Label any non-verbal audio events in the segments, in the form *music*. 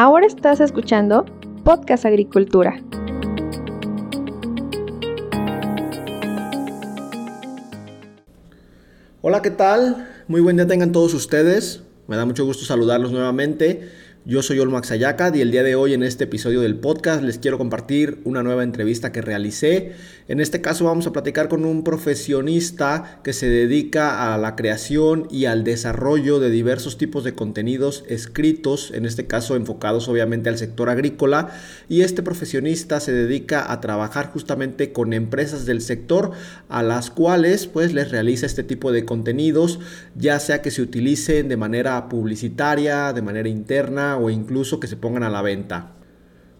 Ahora estás escuchando Podcast Agricultura. Hola, ¿qué tal? Muy buen día tengan todos ustedes. Me da mucho gusto saludarlos nuevamente. Yo soy Olmax Ayacad y el día de hoy en este episodio del podcast les quiero compartir una nueva entrevista que realicé. En este caso vamos a platicar con un profesionista que se dedica a la creación y al desarrollo de diversos tipos de contenidos escritos, en este caso enfocados obviamente al sector agrícola. Y este profesionista se dedica a trabajar justamente con empresas del sector a las cuales pues les realiza este tipo de contenidos, ya sea que se utilicen de manera publicitaria, de manera interna o incluso que se pongan a la venta.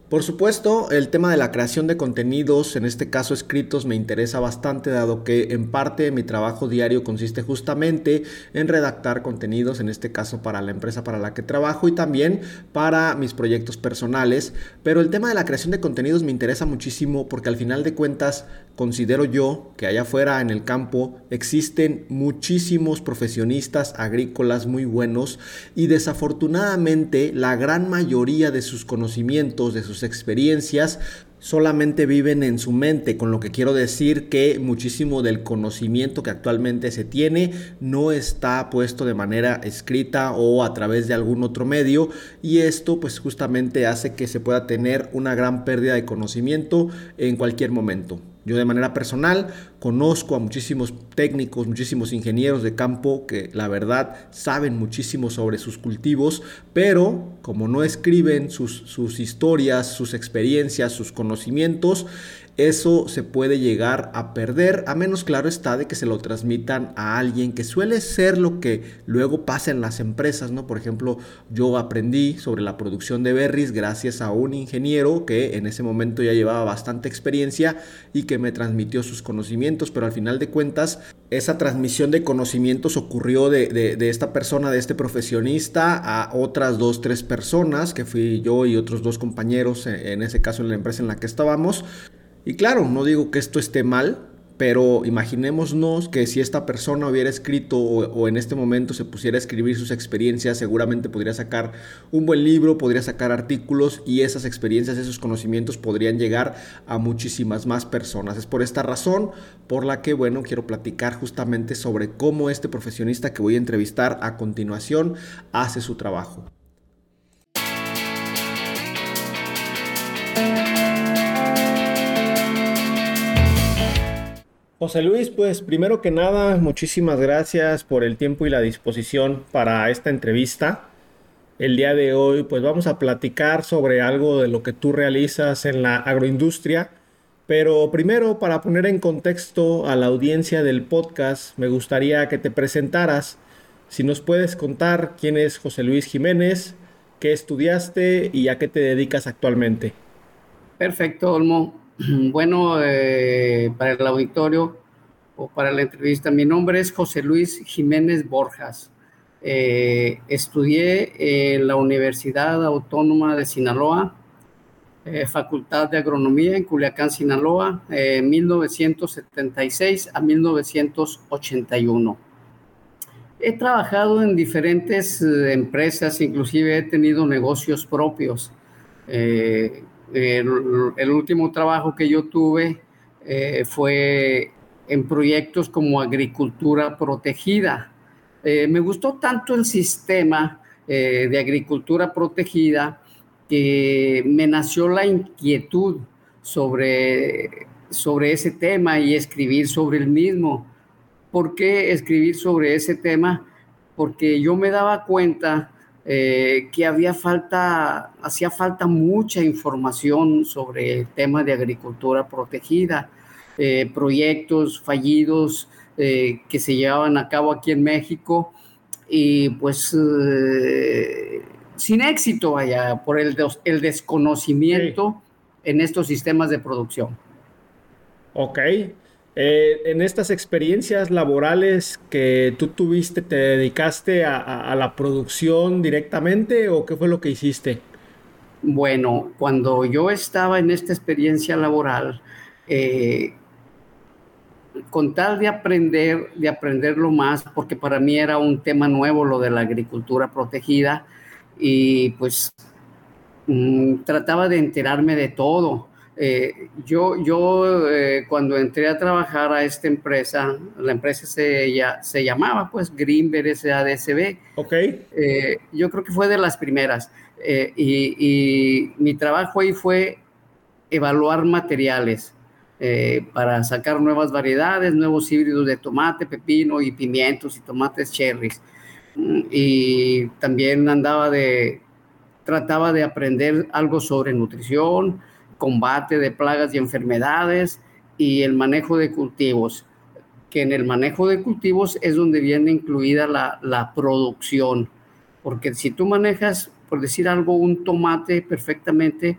Por supuesto, el tema de la creación de contenidos, en este caso escritos, me interesa bastante dado que en parte mi trabajo diario consiste justamente en redactar contenidos, en este caso para la empresa para la que trabajo y también para mis proyectos personales. Pero el tema de la creación de contenidos me interesa muchísimo porque al final de cuentas considero yo que allá afuera en el campo existen muchísimos profesionistas agrícolas muy buenos y desafortunadamente la gran mayoría de sus conocimientos, de sus experiencias solamente viven en su mente, con lo que quiero decir que muchísimo del conocimiento que actualmente se tiene no está puesto de manera escrita o a través de algún otro medio y esto pues justamente hace que se pueda tener una gran pérdida de conocimiento en cualquier momento. Yo de manera personal conozco a muchísimos técnicos, muchísimos ingenieros de campo que la verdad saben muchísimo sobre sus cultivos, pero como no escriben sus, sus historias, sus experiencias, sus conocimientos, eso se puede llegar a perder, a menos claro está de que se lo transmitan a alguien que suele ser lo que luego pasa en las empresas, ¿no? Por ejemplo, yo aprendí sobre la producción de berries gracias a un ingeniero que en ese momento ya llevaba bastante experiencia y que me transmitió sus conocimientos, pero al final de cuentas esa transmisión de conocimientos ocurrió de, de, esta persona, de este profesionista, a otras dos, tres personas, que fui yo y otros dos compañeros, en ese caso en la empresa en la que estábamos. Y claro, no digo que esto esté mal, pero imaginémonos que si esta persona hubiera escrito o, en este momento se pusiera a escribir sus experiencias, seguramente podría sacar un buen libro, podría sacar artículos y esas experiencias, esos conocimientos podrían llegar a muchísimas más personas. Es por esta razón por la que, bueno, quiero platicar justamente sobre cómo este profesionista que voy a entrevistar a continuación hace su trabajo. José Luis, pues primero que nada, muchísimas gracias por el tiempo y la disposición para esta entrevista. El día de hoy, pues vamos a platicar sobre algo de lo que tú realizas en la agroindustria. Pero primero, para poner en contexto a la audiencia del podcast, me gustaría que te presentaras. Si nos puedes contar quién es José Luis Jiménez, qué estudiaste y a qué te dedicas actualmente. Perfecto, Olmo. *clears throat* Bueno, eh, para el auditorio o para la entrevista, mi nombre es José Luis Jiménez Borjas. Eh, estudié en la Universidad Autónoma de Sinaloa, eh, Facultad de Agronomía en Culiacán, Sinaloa, 1976 a 1981. He trabajado en diferentes empresas, inclusive he tenido negocios propios el, último trabajo que yo tuve eh, fue en proyectos como agricultura protegida. Eh, me gustó tanto el sistema eh, de agricultura protegida que me nació la inquietud sobre, sobre ese tema y escribir sobre el mismo. ¿Por qué escribir sobre ese tema? Porque yo me daba cuenta eh, que había falta, hacía falta mucha información sobre el tema de agricultura protegida, eh, proyectos fallidos eh, que se llevaban a cabo aquí en México y pues sin éxito, vaya, por el, el desconocimiento en estos sistemas de producción. Ok. Eh, en estas experiencias laborales que tú tuviste, ¿te dedicaste a, la producción directamente o qué fue lo que hiciste? Bueno, cuando yo estaba en esta experiencia laboral, eh, con tal de aprender, de aprenderlo más, porque para mí era un tema nuevo lo de la agricultura protegida, y pues mm, trataba de enterarme de todo. Eh, yo yo eh, cuando entré a trabajar a esta empresa, la empresa se, ya, se llamaba pues Greenberg SADSB. Ok. Eh, yo creo que fue de las primeras. Y, y, mi trabajo ahí fue evaluar materiales para sacar nuevas variedades, nuevos híbridos de tomate, pepino y pimientos y tomates cherries. Y también andaba de, trataba de aprender algo sobre nutrición, combate de plagas y enfermedades y el manejo de cultivos, que en el manejo de cultivos es donde viene incluida la, la producción, porque si tú manejas, por decir algo, un tomate perfectamente,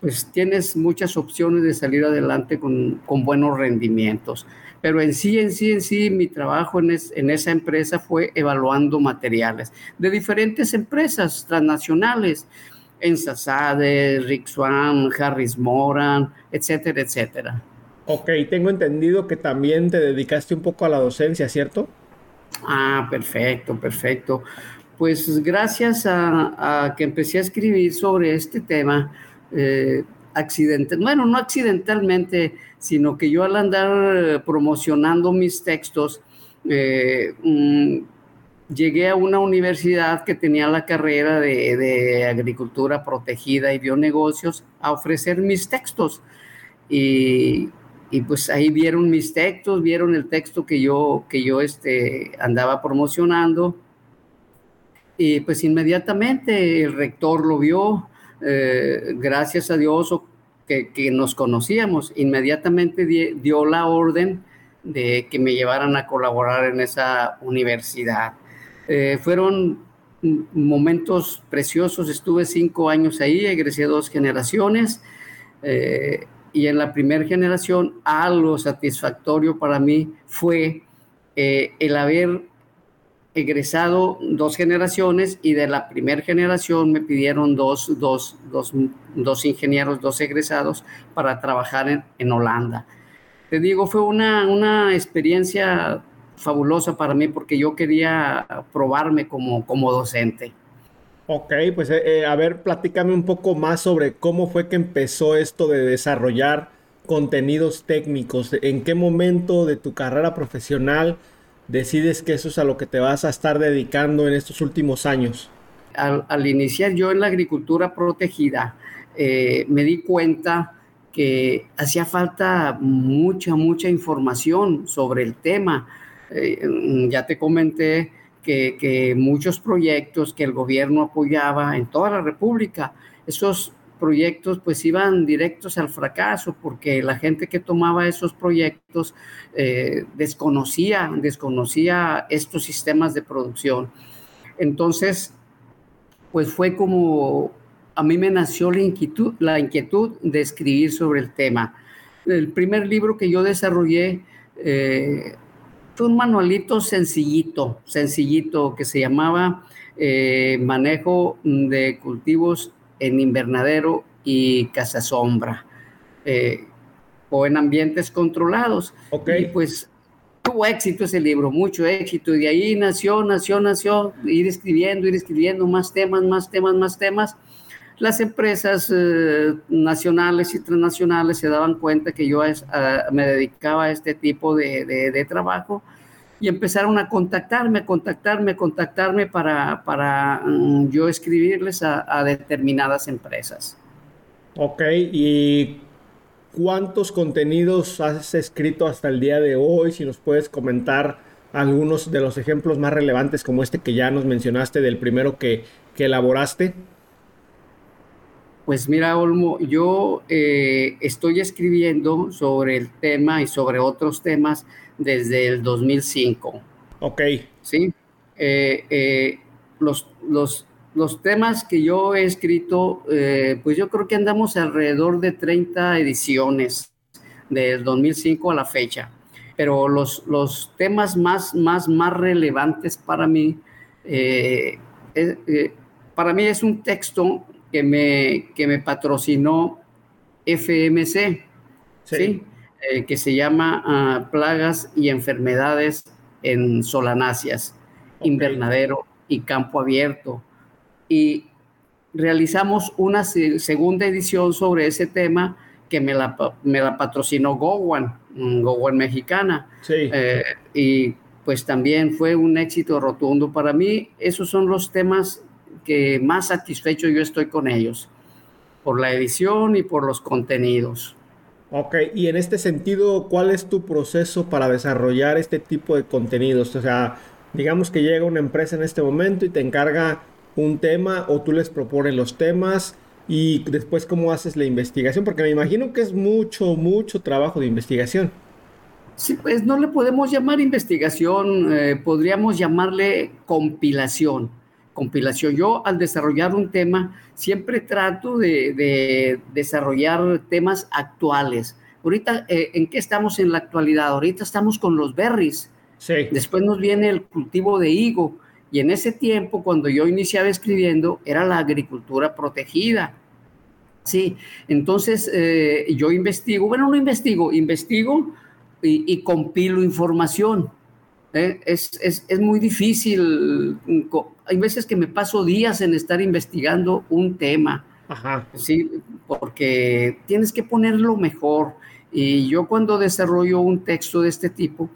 pues tienes muchas opciones de salir adelante con, con buenos rendimientos. Pero en sí, en sí, en sí, mi trabajo en, en esa empresa fue evaluando materiales de diferentes empresas transnacionales Ensasade, Rick Swan, Harris Moran, etcétera, etcétera. Ok, tengo entendido que también te dedicaste un poco a la docencia, ¿cierto? Ah, perfecto, perfecto. Pues gracias a, que empecé a escribir sobre este tema, eh, accidental, bueno, no accidentalmente, sino que yo al andar promocionando mis textos, eh, mm, llegué a una universidad que tenía la carrera de, agricultura protegida y bionegocios a ofrecer mis textos. Y, pues ahí vieron mis textos, vieron el texto que yo, que yo este, andaba promocionando. Y pues inmediatamente el rector lo vio, eh, gracias a Dios que, que, nos conocíamos, inmediatamente dio la orden de que me llevaran a colaborar en esa universidad. Eh, fueron momentos preciosos, estuve cinco años ahí, egresé dos generaciones eh, y en la primera generación algo satisfactorio para mí fue eh, el haber egresado dos generaciones y de la primera generación me pidieron dos, dos, dos, dos ingenieros, dos egresados para trabajar en, en Holanda. Te digo, fue una, una experiencia fabulosa para mí porque yo quería probarme como, como docente. Ok, pues eh, eh, a ver, platícame un poco más sobre cómo fue que empezó esto de desarrollar contenidos técnicos. ¿En qué momento de tu carrera profesional decides que eso es a lo que te vas a estar dedicando en estos últimos años? Al, iniciar yo en la agricultura protegida, eh, me di cuenta que hacía falta mucha, mucha información sobre el tema eh, ya te comenté que, muchos proyectos que el gobierno apoyaba en toda la República, esos proyectos pues iban directos al fracaso porque la gente que tomaba esos proyectos eh, desconocía, desconocía estos sistemas de producción. Entonces, pues fue como a mí me nació la inquietud, la inquietud de escribir sobre el tema. El primer libro que yo desarrollé eh, un manualito sencillito, sencillito, que se llamaba eh, Manejo de Cultivos en Invernadero y Casa Sombra, eh, o en ambientes controlados. Y pues tuvo éxito ese libro, mucho éxito, y de ahí nació, nació, nació, ir escribiendo, ir escribiendo más temas, más temas, más temas. Las empresas eh, nacionales y transnacionales se daban cuenta que yo me dedicaba a este tipo de, trabajo y empezaron a contactarme, contactarme, contactarme para, para mm, yo escribirles a, a, determinadas empresas. Ok, ¿y cuántos contenidos has escrito hasta el día de hoy? Si nos puedes comentar algunos de los ejemplos más relevantes como este que ya nos mencionaste del primero que, que elaboraste. Pues mira, Olmo, yo eh, estoy escribiendo sobre el tema y sobre otros temas desde el 2005. Ok. Sí. Eh, eh, los, los, los, temas que yo he escrito, pues yo creo que andamos alrededor de 30 ediciones del 2005 a la fecha. Pero los, los temas más, más, más relevantes para mí, para mí es un texto que me, que me patrocinó FMC, ¿sí? Eh, que se llama ah, Plagas y Enfermedades en Solanáceas, Invernadero y Campo Abierto. Y realizamos una segunda edición sobre ese tema que me la, me la patrocinó Gowan, Gowan mexicana. Sí. Eh, y pues también fue un éxito rotundo. Para mí, esos son los temas que más satisfecho yo estoy con ellos, por la edición y por los contenidos. Ok, y en este sentido, ¿cuál es tu proceso para desarrollar este tipo de contenidos? O sea, digamos que llega una empresa en este momento y te encarga un tema o tú les propones los temas y después cómo haces la investigación, porque me imagino que es mucho, mucho trabajo de investigación. Sí, pues no le podemos llamar investigación, eh, podríamos llamarle compilación. Compilación. Yo al desarrollar un tema siempre trato de, desarrollar temas actuales. Ahorita, eh, ¿en qué estamos en la actualidad? Ahorita estamos con los berries. Sí. Después nos viene el cultivo de higo. Y en ese tiempo, cuando yo iniciaba escribiendo, era la agricultura protegida. Sí, entonces eh, yo investigo, bueno, no investigo, investigo y, compilo información. ¿eh? Es, es, es, muy difícil, hay veces que me paso días en estar investigando un tema, Ajá. ¿sí? porque tienes que ponerlo mejor. Y yo cuando desarrollo un texto de este tipo,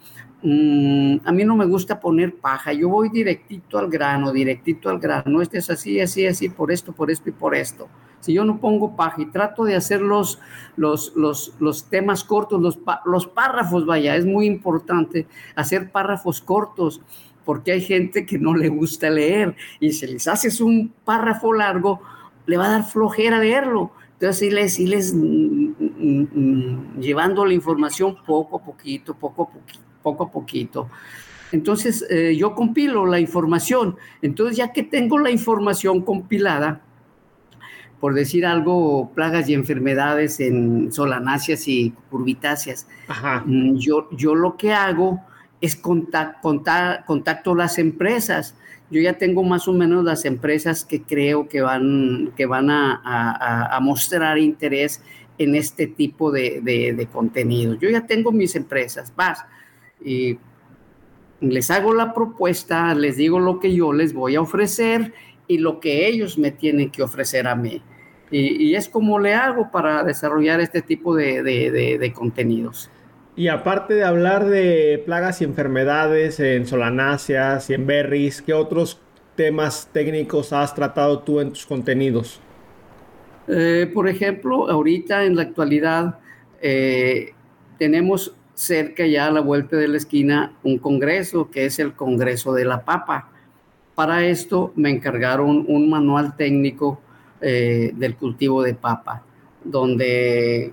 Mm, a mí no me gusta poner paja, yo voy directito al grano, directito al grano, este es así, así, así, por esto, por esto y por esto. Si yo no pongo paja y trato de hacer los, los, los, temas cortos, los, los párrafos, vaya, es muy importante hacer párrafos cortos, porque hay gente que no le gusta leer y si les haces un párrafo largo, le va a dar flojera leerlo. Entonces, irles, les mm, mm, llevando la información poco a poquito, poco a poquito poco a poquito. Entonces, eh, yo compilo la información. Entonces, ya que tengo la información compilada, por decir algo, plagas y enfermedades en solanáceas y curvitáceas, mm, yo, yo lo que hago es contact, contacto las empresas. Yo ya tengo más o menos las empresas que creo que van, que van a, mostrar interés en este tipo de, de, de contenido. Yo ya tengo mis empresas, vas y les hago la propuesta, les digo lo que yo les voy a ofrecer y lo que ellos me tienen que ofrecer a mí. Y, es como le hago para desarrollar este tipo de, contenidos. Y aparte de hablar de plagas y enfermedades en solanáceas y en berries, ¿qué otros temas técnicos has tratado tú en tus contenidos? Eh, por ejemplo, ahorita en la actualidad eh, tenemos cerca ya a la vuelta de la esquina un congreso que es el Congreso de la Papa. Para esto me encargaron un manual técnico eh, del cultivo de papa, donde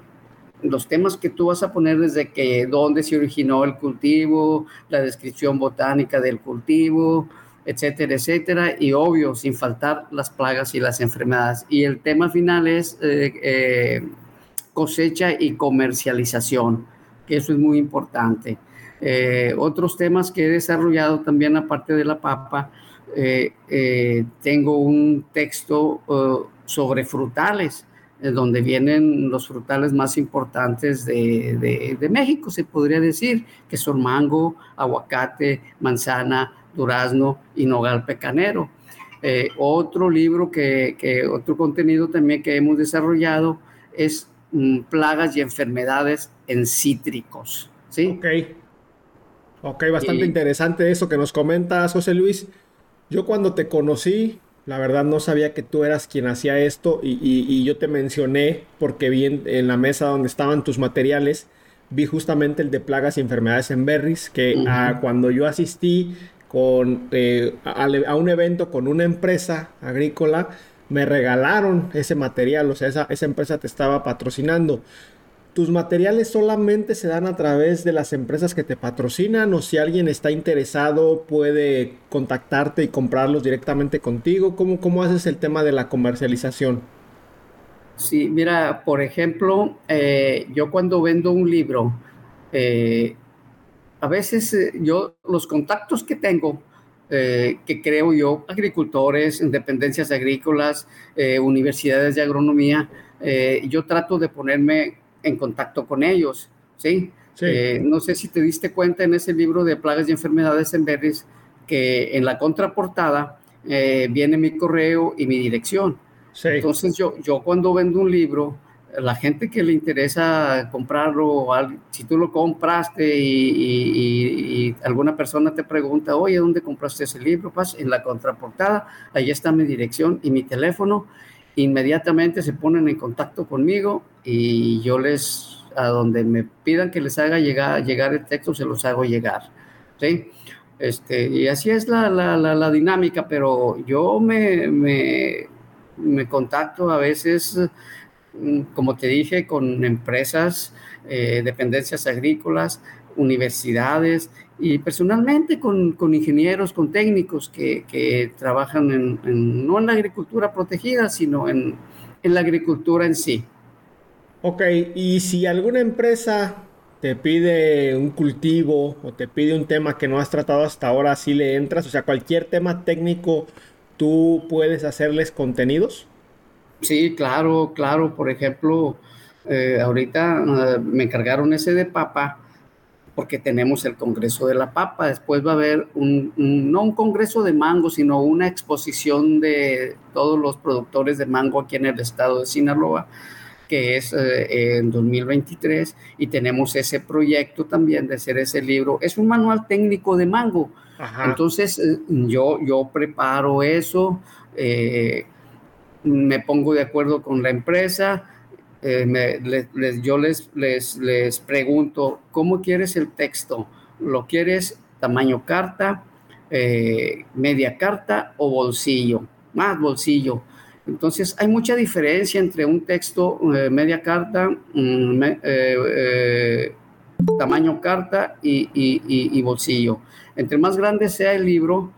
los temas que tú vas a poner desde que dónde se originó el cultivo, la descripción botánica del cultivo, etcétera, etcétera, y obvio, sin faltar las plagas y las enfermedades. Y el tema final es eh, eh, cosecha y comercialización eso es muy importante. Eh, otros temas que he desarrollado también aparte de la papa, tengo un texto sobre frutales, donde vienen los frutales más importantes de, México, se podría decir, que son mango, aguacate, manzana, durazno y nogal pecanero. otro libro que, que, otro contenido también que hemos desarrollado es mm, plagas y enfermedades en cítricos. ¿sí? Ok. Ok, bastante interesante eso que nos comentas, José Luis. Yo cuando te conocí, la verdad no sabía que tú eras quien hacía esto y, yo te mencioné porque vi en, la mesa donde estaban tus materiales, vi justamente el de plagas y enfermedades en berries, que ah, cuando yo asistí con, eh, a, un evento con una empresa agrícola, me regalaron ese material, o sea, esa, esa empresa te estaba patrocinando. ¿Tus materiales solamente se dan a través de las empresas que te patrocinan o si alguien está interesado puede contactarte y comprarlos directamente contigo? ¿Cómo, cómo haces el tema de la comercialización? Sí, mira, por ejemplo, eh, yo cuando vendo un libro, eh, a veces eh, yo los contactos que tengo, que creo yo, agricultores, dependencias agrícolas, universidades de agronomía, yo trato de ponerme en contacto con ellos, ¿sí? Eh, no sé si te diste cuenta en ese libro de plagas y enfermedades en berries que en la contraportada eh, viene mi correo y mi dirección. Entonces yo, yo cuando vendo un libro, la gente que le interesa comprarlo, si tú lo compraste y, alguna persona te pregunta, oye, ¿dónde compraste ese libro? Pues en la contraportada, ahí está mi dirección y mi teléfono. Inmediatamente se ponen en contacto conmigo y yo les, a donde me pidan que les haga llegar, llegar el texto, se los hago llegar. ¿sí? Este, y así es la, la, la, dinámica, pero yo me, me, me contacto a veces Mm, como te dije, con empresas, eh, dependencias agrícolas, universidades y personalmente con, con ingenieros, con técnicos que, que trabajan en, no en la agricultura protegida, sino en, en, la agricultura en sí. Ok, y si alguna empresa te pide un cultivo o te pide un tema que no has tratado hasta ahora, si le entras, o sea, cualquier tema técnico, ¿tú puedes hacerles contenidos? Sí, claro, claro. Por ejemplo, eh, ahorita eh, me encargaron ese de papa porque tenemos el Congreso de la Papa. Después va a haber un, no un Congreso de mango, sino una exposición de todos los productores de mango aquí en el estado de Sinaloa, que es eh, en 2023. Y tenemos ese proyecto también de hacer ese libro. Es un manual técnico de mango. Entonces, yo, yo preparo eso me pongo de acuerdo con la empresa, eh, yo les, les, les, pregunto, ¿cómo quieres el texto? ¿Lo quieres tamaño carta, eh, media carta o bolsillo? Más bolsillo. Entonces, hay mucha diferencia entre un texto eh, media carta, mm, tamaño carta y, y bolsillo. Entre más grande sea el libro,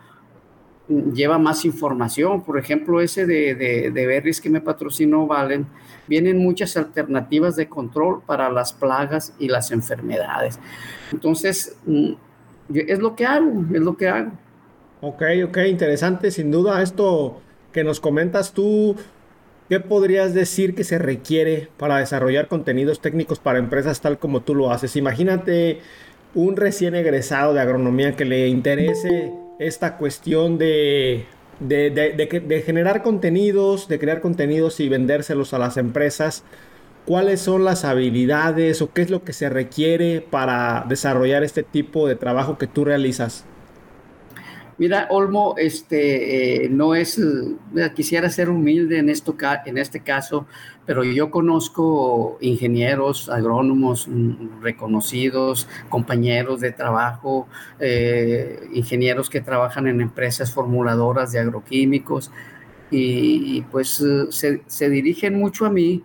lleva más información. Por ejemplo, ese de, de, de que me patrocinó Valen, vienen muchas alternativas de control para las plagas y las enfermedades. Entonces, mm, es lo que hago, es lo que hago. Ok, ok, interesante, sin duda. Esto que nos comentas tú, ¿qué podrías decir que se requiere para desarrollar contenidos técnicos para empresas tal como tú lo haces? Imagínate un recién egresado de agronomía que le interese esta cuestión de, de, generar contenidos, de crear contenidos y vendérselos a las empresas. ¿Cuáles son las habilidades o qué es lo que se requiere para desarrollar este tipo de trabajo que tú realizas? Mira, Olmo, este, eh, no es, quisiera ser humilde en, esto, en este caso, pero yo conozco ingenieros, agrónomos mm, reconocidos, compañeros de trabajo, eh, ingenieros que trabajan en empresas formuladoras de agroquímicos y, pues se, se dirigen mucho a mí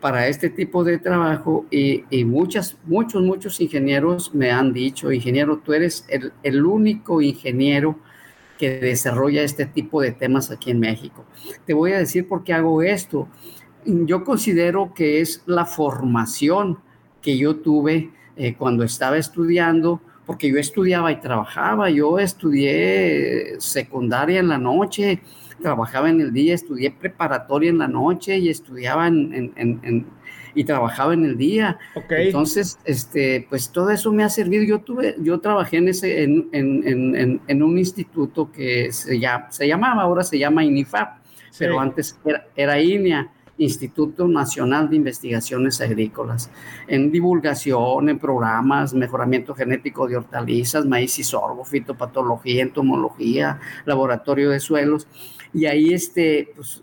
para este tipo de trabajo y, muchas, muchos, muchos ingenieros me han dicho, ingeniero, tú eres el, el, único ingeniero que desarrolla este tipo de temas aquí en México. Te voy a decir por qué hago esto. Yo considero que es la formación que yo tuve eh, cuando estaba estudiando, porque yo estudiaba y trabajaba, yo estudié secundaria en la noche, trabajaba en el día, estudié preparatoria en la noche y estudiaba en, y trabajaba en el día. Entonces, este, pues todo eso me ha servido. Yo tuve, yo trabajé en ese, en, un instituto que se, ya, se llamaba, ahora se llama INIFAP, pero antes era, era INIA. Instituto Nacional de Investigaciones Agrícolas, en divulgación, en programas, mejoramiento genético de hortalizas, maíz y sorgo, fitopatología, entomología, laboratorio de suelos. Y ahí, este, pues,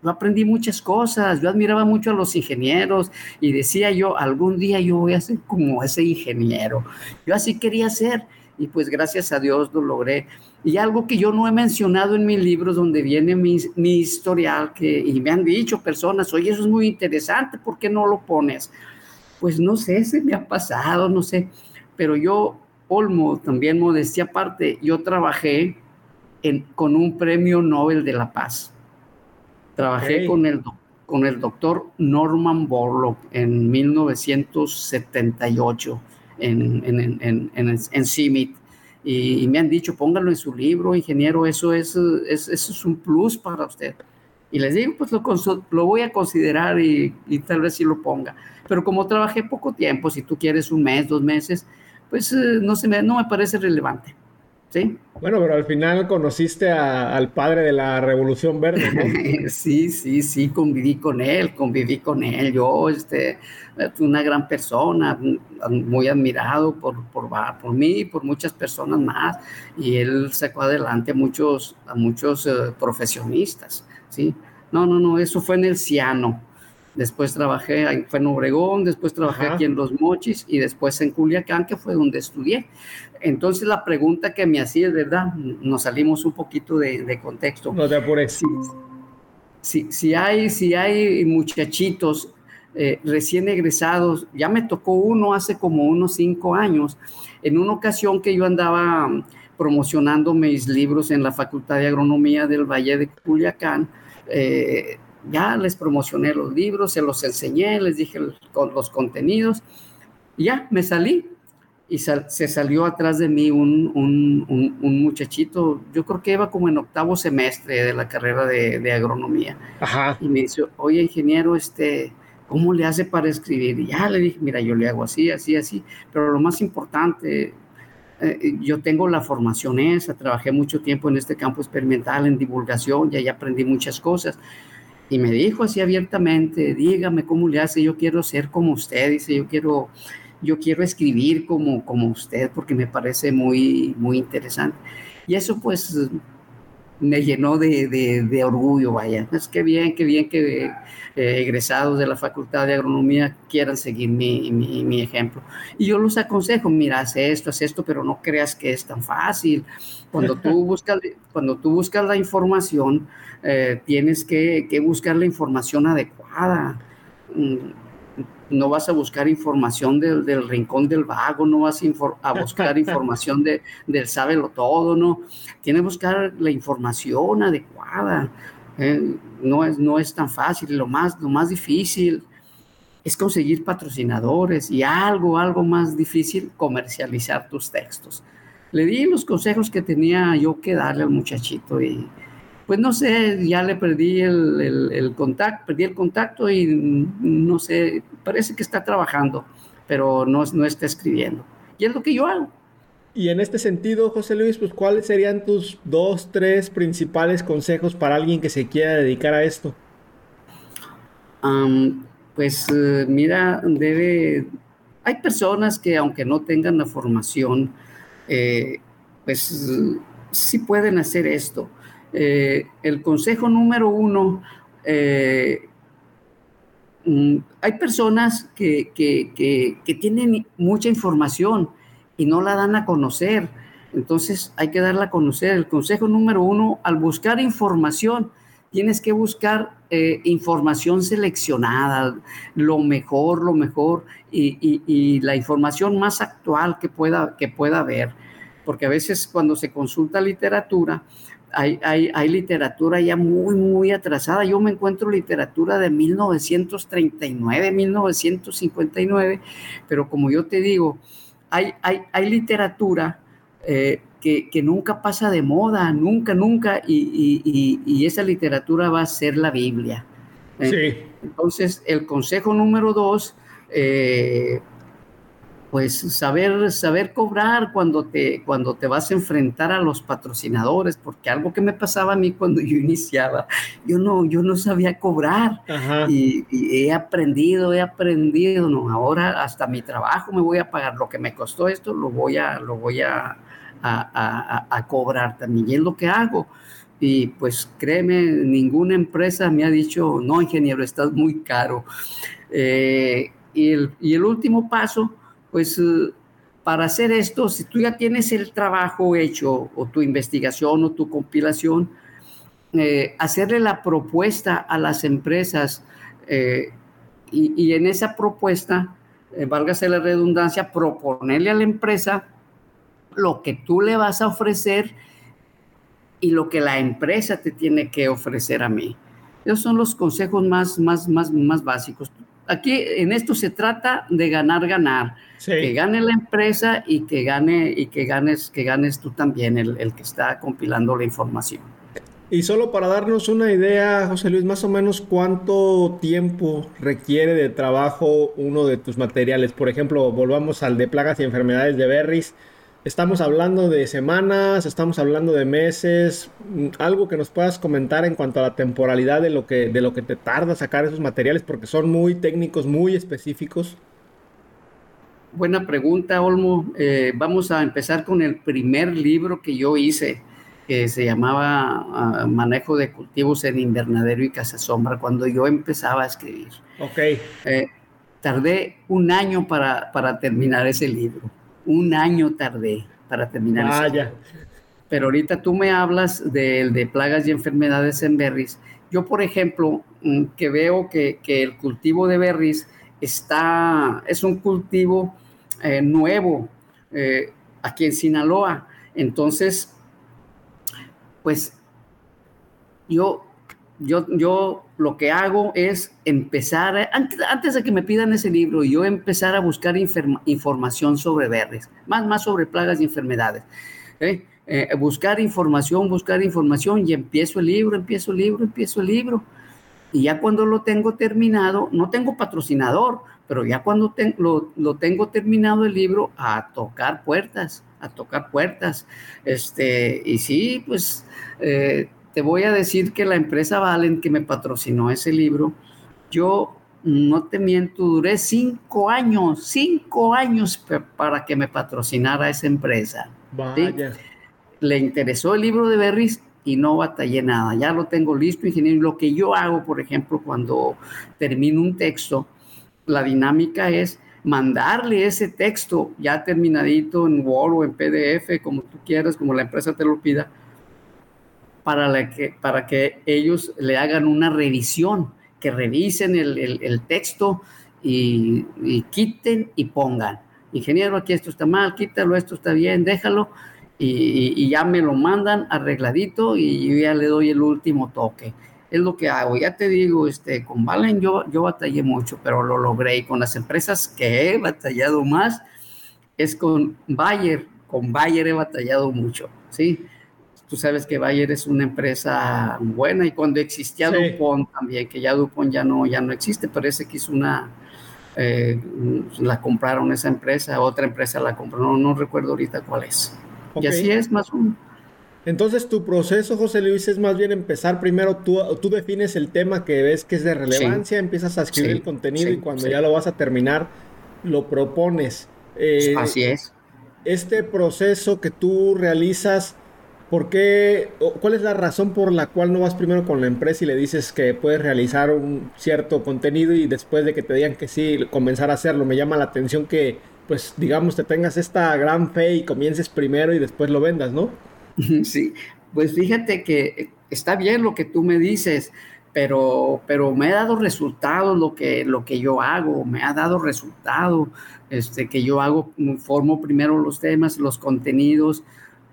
yo aprendí muchas cosas, yo admiraba mucho a los ingenieros y decía yo, algún día yo voy a ser como ese ingeniero. Yo así quería ser y pues gracias a Dios lo logré. Y algo que yo no he mencionado en mis libros, donde viene mi, mi historial, que, y me han dicho personas, oye, eso es muy interesante, ¿por qué no lo pones? Pues no sé, se me ha pasado, no sé, pero yo, Olmo, también modestia aparte, yo trabajé con un premio Nobel de la Paz. Trabajé con, el, con el doctor Norman Borlaug en 1978 en, en, en, en CIMIT. Y, me han dicho, póngalo en su libro, ingeniero, eso es, eso es un plus para usted. Y les digo, pues lo, lo voy a considerar y, y, tal vez sí lo ponga. Pero como trabajé poco tiempo, si tú quieres un mes, dos meses, pues eh, no, se me, no me parece relevante. ¿Sí? Bueno, pero al final conociste al padre de la Revolución Verde, ¿no? *laughs* sí, sí, sí, conviví con él, conviví con él. Yo, este, fui una gran persona, muy admirado por, por, por mí y por muchas personas más. Y él sacó adelante a muchos, a muchos eh, profesionistas, ¿sí? No, no, no, eso fue en el Ciano. Después trabajé, fue en Obregón, después trabajé aquí en Los Mochis y después en Culiacán, que fue donde estudié. Entonces la pregunta que me hacía es verdad, nos salimos un poquito de, contexto. No te apures. Si, si, hay, si hay muchachitos eh, recién egresados, ya me tocó uno hace como unos cinco años, en una ocasión que yo andaba promocionando mis libros en la Facultad de Agronomía del Valle de Culiacán, eh, ya les promocioné los libros, se los enseñé, les dije los contenidos, y ya me salí y se salió atrás de mí un, un, muchachito, yo creo que iba como en octavo semestre de la carrera de, agronomía. Y me dice, oye, ingeniero, este, ¿cómo le hace para escribir? Y ya le dije, mira, yo le hago así, así, así, pero lo más importante, eh, yo tengo la formación esa, trabajé mucho tiempo en este campo experimental, en divulgación, y ahí aprendí muchas cosas. Y me dijo así abiertamente, dígame cómo le hace, yo quiero ser como usted, dice, yo quiero, yo quiero escribir como, como usted porque me parece muy, muy interesante. Y eso pues me llenó de, de, orgullo, vaya. Es que bien, qué bien que eh, egresados de la Facultad de Agronomía quieran seguir mi, mi, mi, ejemplo. Y yo los aconsejo, mira, haz esto, haz esto, pero no creas que es tan fácil. Cuando tú *laughs* buscas, cuando tú buscas la información, eh, tienes que, buscar la información adecuada. Mm, no vas a buscar información del, rincón del vago, no vas a, buscar *laughs* información de, del sábelo todo, no. Tienes que buscar la información adecuada. Eh, no, es, no es tan fácil. Lo más, lo más difícil es conseguir patrocinadores y algo, algo más difícil, comercializar tus textos. Le di los consejos que tenía yo que darle al muchachito y, pues no sé, ya le perdí el, contacto, perdí el contacto y no sé, parece que está trabajando, pero no, no está escribiendo. Y es lo que yo hago. Y en este sentido, José Luis, pues ¿cuáles serían tus dos, tres principales consejos para alguien que se quiera dedicar a esto? pues eh, mira, debe, hay personas que aunque no tengan la formación, eh, pues sí pueden hacer esto. Eh, el consejo número uno, eh, mm, hay personas que, tienen mucha información y no la dan a conocer. Entonces hay que darla a conocer. El consejo número uno, al buscar información, tienes que buscar eh, información seleccionada, lo mejor, lo mejor, y, la información más actual que pueda, que pueda haber. Porque a veces cuando se consulta literatura, hay, literatura ya muy, muy atrasada. Yo me encuentro literatura de 1939, 1959, pero como yo te digo, hay, hay, literatura eh, que, nunca pasa de moda, nunca, nunca, y, esa literatura va a ser la Biblia. ¿eh? Entonces, el consejo número dos, eh, pues saber, saber cobrar cuando te, cuando te vas a enfrentar a los patrocinadores, porque algo que me pasaba a mí cuando *laughs* yo iniciaba, yo no, yo no sabía cobrar. Y, he aprendido, he aprendido, no, ahora hasta mi trabajo me voy a pagar, lo que me costó esto lo voy a, lo voy a, a, cobrar también, y es lo que hago. Y pues créeme, ninguna empresa me ha dicho, no, ingeniero, estás muy caro. Eh, y, el, y el último paso, pues eh, para hacer esto, si tú ya tienes el trabajo hecho o tu investigación o tu compilación, eh, hacerle la propuesta a las empresas eh, y, en esa propuesta, válgase la redundancia, proponerle a la empresa lo que tú le vas a ofrecer y lo que la empresa te tiene que ofrecer a mí. Esos son los consejos más, más, más, más básicos aquí en esto se trata de ganar, ganar. Que gane la empresa y que gane y que ganes, que ganes tú también, el, que está compilando la información. Y solo para darnos una idea, José Luis, más o menos cuánto tiempo requiere de trabajo uno de tus materiales. Por ejemplo, volvamos al de plagas y enfermedades de berries. Estamos hablando de semanas, estamos hablando de meses, algo que nos puedas comentar en cuanto a la temporalidad de lo que, de lo que te tarda sacar esos materiales, porque son muy técnicos, muy específicos. Buena pregunta, Olmo. Eh, vamos a empezar con el primer libro que yo hice, que se llamaba ah, Manejo de cultivos en invernadero y casa sombra, cuando yo empezaba a escribir. Ok. Eh, tardé un año para, para terminar ese libro un año tardé para terminar. Vaya. Pero ahorita tú me hablas de, de plagas y enfermedades en berries. Yo, por ejemplo, mm, que veo que, el cultivo de berries está, es un cultivo eh, nuevo eh, aquí en Sinaloa. Entonces, pues yo yo, yo lo que hago es empezar, antes, de que me pidan ese libro, yo empezar a buscar información sobre verdes, más, más sobre plagas y enfermedades. ¿eh? Eh, buscar información, buscar información y empiezo el libro, empiezo el libro, empiezo el libro. Y ya cuando lo tengo terminado, no tengo patrocinador, pero ya cuando lo, lo, tengo terminado el libro, a tocar puertas, a tocar puertas. Este, y sí, pues... Eh, te voy a decir que la empresa Valen que me patrocinó ese libro, yo no te miento, duré cinco años, cinco años para que me patrocinara esa empresa. Le interesó el libro de Berries y no batallé nada. Ya lo tengo listo, ingeniero. Lo que yo hago, por ejemplo, cuando termino un texto, la dinámica es mandarle ese texto ya terminadito en Word o en PDF, como tú quieras, como la empresa te lo pida, para, que, para que ellos le hagan una revisión, que revisen el, texto y, quiten y pongan. Ingeniero, aquí esto está mal, quítalo, esto está bien, déjalo. Y, ya me lo mandan arregladito y yo ya le doy el último toque. Es lo que hago. Ya te digo, este, con Valen yo, yo batallé mucho, pero lo logré. Y con las empresas que he batallado más es con Bayer. Con Bayer he batallado mucho, ¿sí? Tú sabes que Bayer es una empresa buena y cuando existía Dupont también, que ya Dupont ya no, ya no existe, parece que hizo una, eh, la compraron esa empresa, otra empresa la compró, no, no recuerdo ahorita cuál es. Y así es más uno. Entonces tu proceso, José Luis, es más bien empezar primero, tú, tú defines el tema que ves que es de relevancia, empiezas a escribir el contenido y cuando ya lo vas a terminar, lo propones. Eh, así es. Este proceso que tú realizas, ¿Por qué, cuál es la razón por la cual no vas primero con la empresa y le dices que puedes realizar un cierto contenido y después de que te digan que sí, comenzar a hacerlo? Me llama la atención que, pues, digamos, te tengas esta gran fe y comiences primero y después lo vendas, ¿no? *laughs* Sí, pues fíjate que está bien lo que tú me dices, pero, pero me ha dado resultados lo que, lo que yo hago, me ha dado resultado, este, que yo hago, formo primero los temas, los contenidos,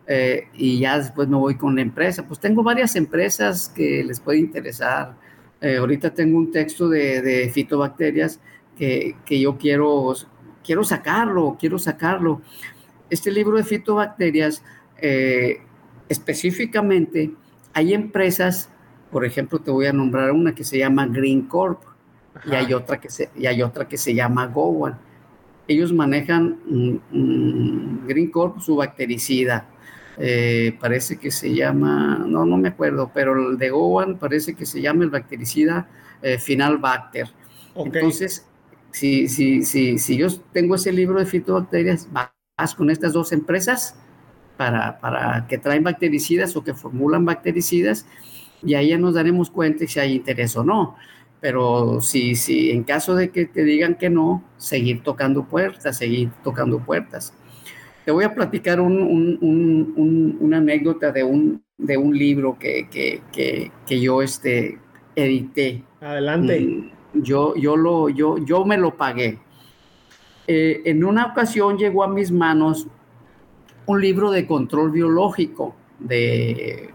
eh, y ya después me voy con la empresa. Pues tengo varias empresas que les puede interesar. Eh, ahorita tengo un texto de, fitobacterias que, que, yo quiero, quiero sacarlo, quiero sacarlo. Este libro de fitobacterias, eh, específicamente, hay empresas, por ejemplo, te voy a nombrar una que se llama Green Corp y hay, otra que se, y hay otra que se llama Gowan. Ellos manejan Green Corp, su bactericida, eh, parece que se llama, no, no me acuerdo, pero el de Gowan parece que se llama el bactericida eh, Final Bacter. Entonces, si, si, si, si yo tengo ese libro de fitobacterias, vas con estas dos empresas para, para que traen bactericidas o que formulan bactericidas y ahí ya nos daremos cuenta si hay interés o no. Pero si, si en caso de que te digan que no, seguir tocando puertas, seguir tocando puertas. Te voy a platicar una anécdota de un, de un libro que, que, yo este, edité. Adelante. Yo, yo, lo, yo, yo me lo pagué. Eh, en una ocasión llegó a mis manos un libro de control biológico de,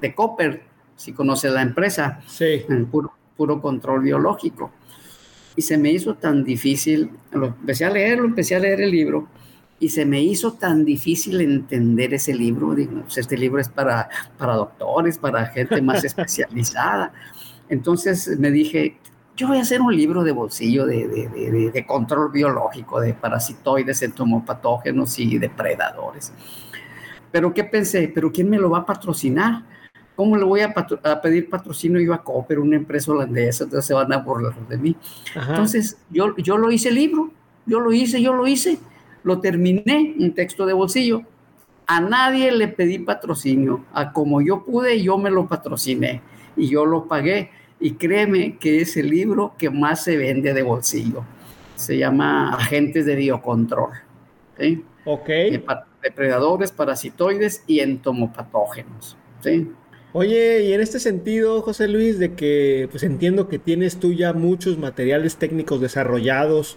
de Copper, si conoces la empresa. Sí. Puro, puro control biológico. Y se me hizo tan difícil, lo, empecé a leerlo, empecé a leer el libro y se me hizo tan difícil entender ese libro. Digo, pues este libro es para, para doctores, para gente más *laughs* especializada. Entonces me dije, yo voy a hacer un libro de bolsillo de, de, de, control biológico de parasitoides, entomopatógenos y depredadores. Pero ¿qué pensé? ¿Pero quién me lo va a patrocinar? ¿Cómo le voy a, pedir patrocinio yo a Cooper, una empresa holandesa? Entonces se van a burlar de mí. Entonces yo, yo lo hice libro, yo lo hice, yo lo hice, lo terminé, un texto de bolsillo. A nadie le pedí patrocinio, a como yo pude, yo me lo patrociné y yo lo pagué y créeme que es el libro que más se vende de bolsillo. Se llama Agentes de Biocontrol. ¿sí? Ok. Depredadores, parasitoides y entomopatógenos. ¿sí? Oye, y en este sentido, José Luis, de que pues entiendo que tienes tú ya muchos materiales técnicos desarrollados,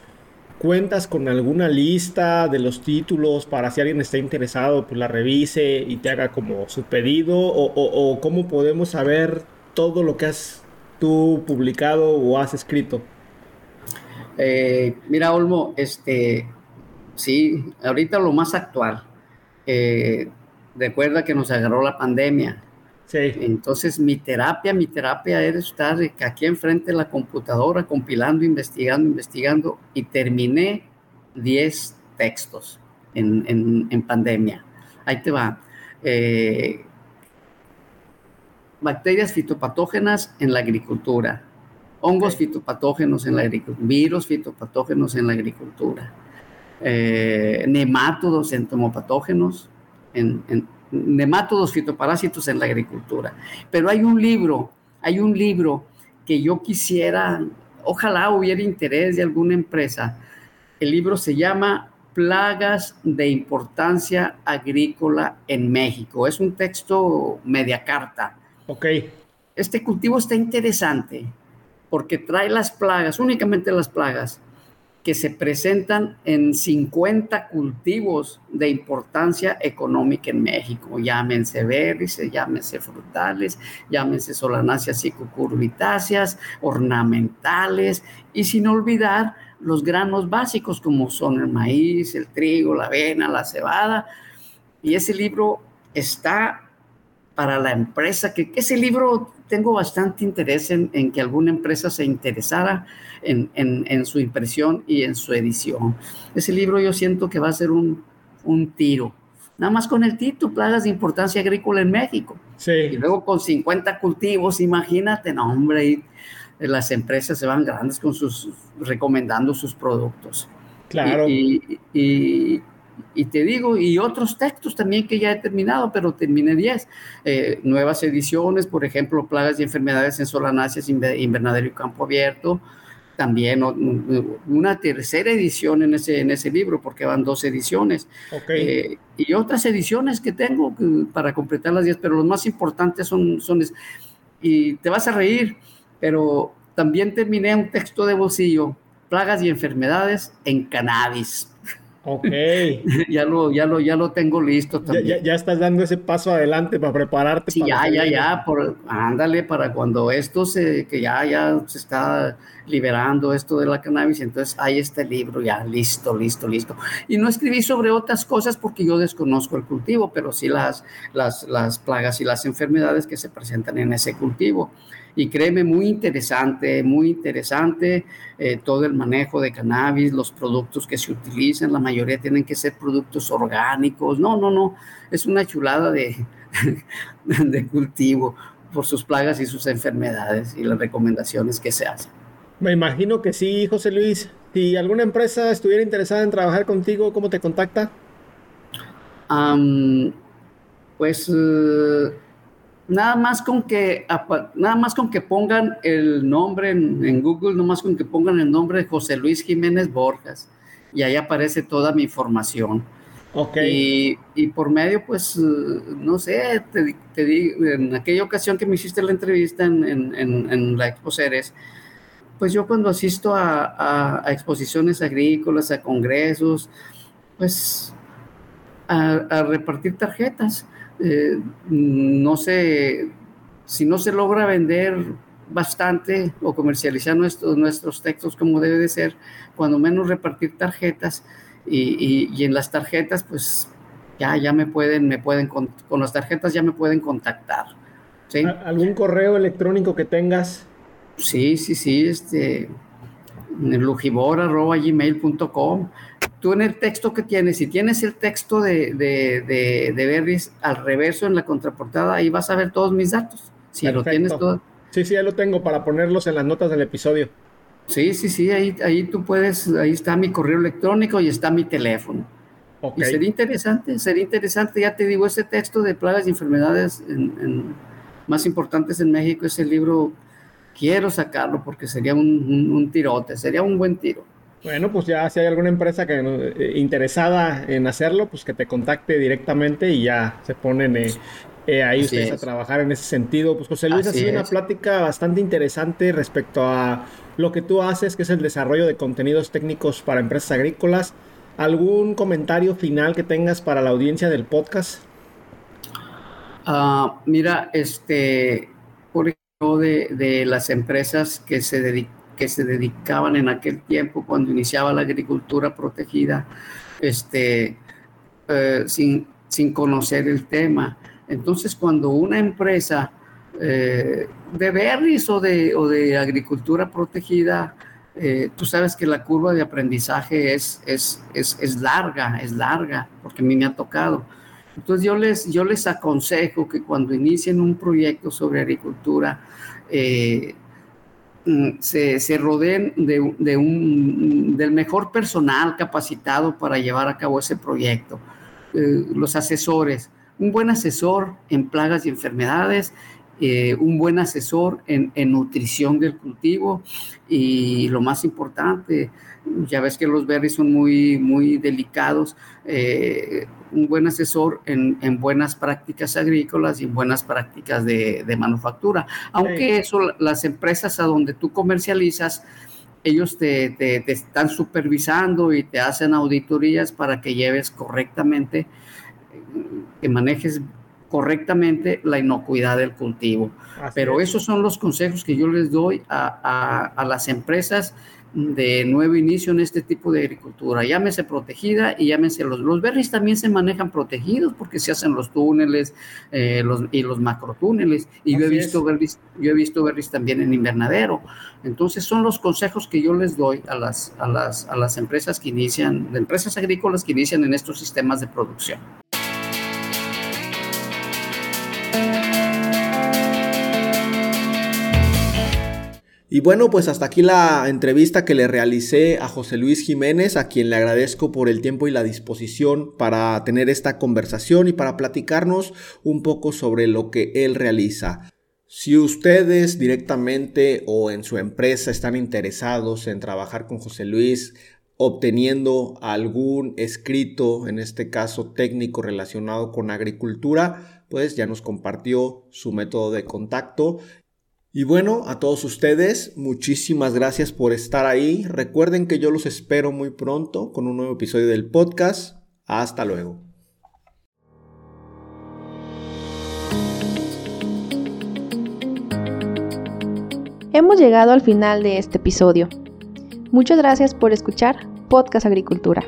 ¿cuentas con alguna lista de los títulos para si alguien está interesado, pues la revise y te haga como su pedido? ¿O, cómo podemos saber todo lo que has tú publicado o has escrito? Eh, mira, Olmo, este, sí, ahorita lo más actual. Eh, recuerda que nos agarró la pandemia. Sí. Entonces, mi terapia, mi terapia era estar aquí enfrente de la computadora, compilando, investigando, investigando, y terminé 10 textos en, en, pandemia. Ahí te va. Eh, bacterias fitopatógenas en la agricultura, hongos fitopatógenos en la agricultura, virus fitopatógenos en la agricultura, eh, nemátodos entomopatógenos, en, en, nemátodos fitoparásitos en la agricultura. Pero hay un libro, hay un libro que yo quisiera, ojalá hubiera interés de alguna empresa. El libro se llama Plagas de importancia agrícola en México. Es un texto media carta Ok. Este cultivo está interesante porque trae las plagas, únicamente las plagas, que se presentan en 50 cultivos de importancia económica en México. Llámense berries, llámense frutales, llámense solanáceas y cucurbitáceas, ornamentales, y sin olvidar los granos básicos como son el maíz, el trigo, la avena, la cebada. Y ese libro está para la empresa, que, ese libro tengo bastante interés en, que alguna empresa se interesara en, su impresión y en su edición. Ese libro yo siento que va a ser un, tiro. Nada más con el título, Plagas de Importancia Agrícola en México. Sí. Y luego con 50 cultivos, imagínate, no, hombre, las empresas se van grandes con sus, recomendando sus productos. Claro. y y te digo, y otros textos también que ya he terminado, pero terminé 10. Eh, nuevas ediciones, por ejemplo, Plagas y Enfermedades en Solanáceas, Invernadero y Campo Abierto. También una tercera edición en ese, en ese libro, porque van dos ediciones. Eh, y otras ediciones que tengo para completar las 10, pero los más importantes son, son... Y te vas a reír, pero también terminé un texto de bolsillo, Plagas y Enfermedades en Cannabis *laughs* Ok. *laughs* ya, lo, ya, lo, ya lo tengo listo también. Ya, estás dando ese paso adelante para prepararte. Sí, ya, ya, ya, por, ándale, para cuando esto se, que ya, ya se está liberando esto de la cannabis, entonces hay este libro ya listo, listo, listo. Y no escribí sobre otras cosas porque yo desconozco el cultivo, pero sí las, las, las plagas y las enfermedades que se presentan en ese cultivo y créeme, muy interesante, muy interesante eh, todo el manejo de cannabis, los productos que se utilizan, la mayoría tienen que ser productos orgánicos, no, no, no, es una chulada de, *laughs* de cultivo por sus plagas y sus enfermedades y las recomendaciones que se hacen. Me imagino que sí, José Luis. Si alguna empresa estuviera interesada en trabajar contigo, ¿cómo te contacta? pues uh, nada más con que nada más con que pongan el nombre en, Google, nada más con que pongan el nombre de José Luis Jiménez Borjas y ahí aparece toda mi información. Ok. Y, por medio, pues, no sé, te, digo, en aquella ocasión que me hiciste la entrevista en, en, la Expo Ceres, pues yo cuando asisto a, exposiciones agrícolas, a congresos, pues a repartir tarjetas eh, no sé, si no se logra vender bastante o comercializar nuestros, nuestros textos como debe de ser, cuando menos repartir tarjetas y, y, en las tarjetas pues ya, ya me pueden, me pueden, con, las tarjetas ya me pueden contactar. ¿Algún correo electrónico que tengas? Sí, sí, sí, este, lujibor.gmail.com. Tú en el texto que tienes, si tienes el texto de, de, de, de al reverso en la contraportada, ahí vas a ver todos mis datos. Si lo tienes todo. Sí, sí, ya lo tengo para ponerlos en las notas del episodio. Sí, sí, sí, ahí, ahí tú puedes, ahí está mi correo electrónico y está mi teléfono. Y sería interesante, sería interesante, ya te digo, ese texto de plagas y enfermedades más importantes en México, ese libro, quiero sacarlo porque sería un, tirote, sería un buen tiro. Bueno, pues ya si hay alguna empresa que eh, interesada en hacerlo, pues que te contacte directamente y ya se ponen eh, eh, ahí ustedes a trabajar en ese sentido. Pues José Luis, ha sido una plática bastante interesante respecto a lo que tú haces, que es el desarrollo de contenidos técnicos para empresas agrícolas. ¿Algún comentario final que tengas para la audiencia del podcast? Ah, mira, este, por ejemplo, de, las empresas que se, que se dedicaban en aquel tiempo, cuando iniciaba la agricultura protegida, este, eh, sin, sin conocer el tema. Entonces, cuando una empresa eh, de berries o de, o de agricultura protegida eh, tú sabes que la curva de aprendizaje es, es, es, es, larga, es larga, porque a mí me ha tocado. Entonces yo les, yo les aconsejo que cuando inicien un proyecto sobre agricultura, eh, se, se, rodeen de, un, del mejor personal capacitado para llevar a cabo ese proyecto. Eh, los asesores, un buen asesor en plagas y enfermedades eh, un buen asesor en, nutrición del cultivo y lo más importante, ya ves que los berries son muy, muy delicados, eh, un buen asesor en, buenas prácticas agrícolas y en buenas prácticas de, manufactura. Aunque eso, las empresas a donde tú comercializas, ellos te, te, están supervisando y te hacen auditorías para que lleves correctamente, que manejes correctamente la inocuidad del cultivo. Pero esos son los consejos que yo les doy a, las empresas de nuevo inicio en este tipo de agricultura. Llámese protegida y llámese los, los berries también se manejan protegidos porque se hacen los túneles eh, los, y los macrotúneles. Y yo he, visto berries, yo he visto berries también en invernadero. Entonces son los consejos que yo les doy a las, a las, a las empresas que inician, de empresas agrícolas que inician en estos sistemas de producción. Y bueno, pues hasta aquí la entrevista que le realicé a José Luis Jiménez, a quien le agradezco por el tiempo y la disposición para tener esta conversación y para platicarnos un poco sobre lo que él realiza. Si ustedes directamente o en su empresa están interesados en trabajar con José Luis, obteniendo algún escrito, en este caso técnico relacionado con agricultura, pues ya nos compartió su método de contacto y bueno, a todos ustedes, muchísimas gracias por estar ahí. Recuerden que yo los espero muy pronto con un nuevo episodio del podcast. Hasta luego. Hemos llegado al final de este episodio. Muchas gracias por escuchar Podcast Agricultura.